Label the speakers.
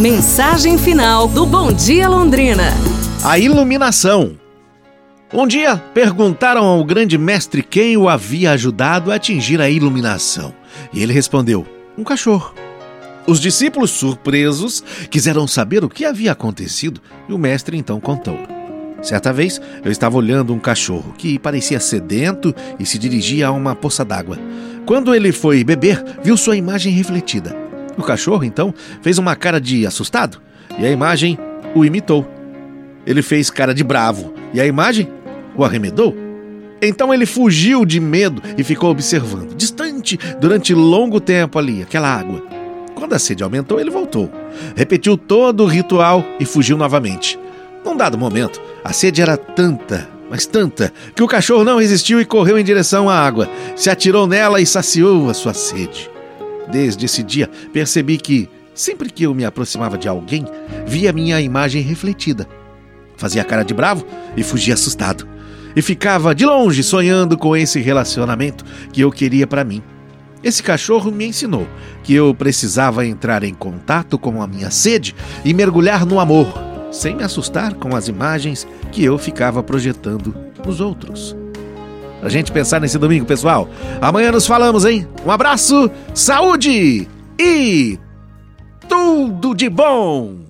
Speaker 1: Mensagem final do Bom Dia Londrina.
Speaker 2: A iluminação. Um dia perguntaram ao grande mestre quem o havia ajudado a atingir a iluminação. E ele respondeu: Um cachorro. Os discípulos, surpresos, quiseram saber o que havia acontecido e o mestre então contou. Certa vez, eu estava olhando um cachorro que parecia sedento e se dirigia a uma poça d'água. Quando ele foi beber, viu sua imagem refletida. O cachorro, então, fez uma cara de assustado e a imagem o imitou. Ele fez cara de bravo e a imagem o arremedou. Então ele fugiu de medo e ficou observando, distante, durante longo tempo ali, aquela água. Quando a sede aumentou, ele voltou. Repetiu todo o ritual e fugiu novamente. Num dado momento, a sede era tanta, mas tanta, que o cachorro não resistiu e correu em direção à água. Se atirou nela e saciou a sua sede. Desde esse dia, percebi que, sempre que eu me aproximava de alguém, via minha imagem refletida. Fazia cara de bravo e fugia assustado e ficava de longe sonhando com esse relacionamento que eu queria para mim. Esse cachorro me ensinou que eu precisava entrar em contato com a minha sede e mergulhar no amor, sem me assustar com as imagens que eu ficava projetando nos outros. Pra gente pensar nesse domingo, pessoal. Amanhã nos falamos, hein? Um abraço, saúde e tudo de bom!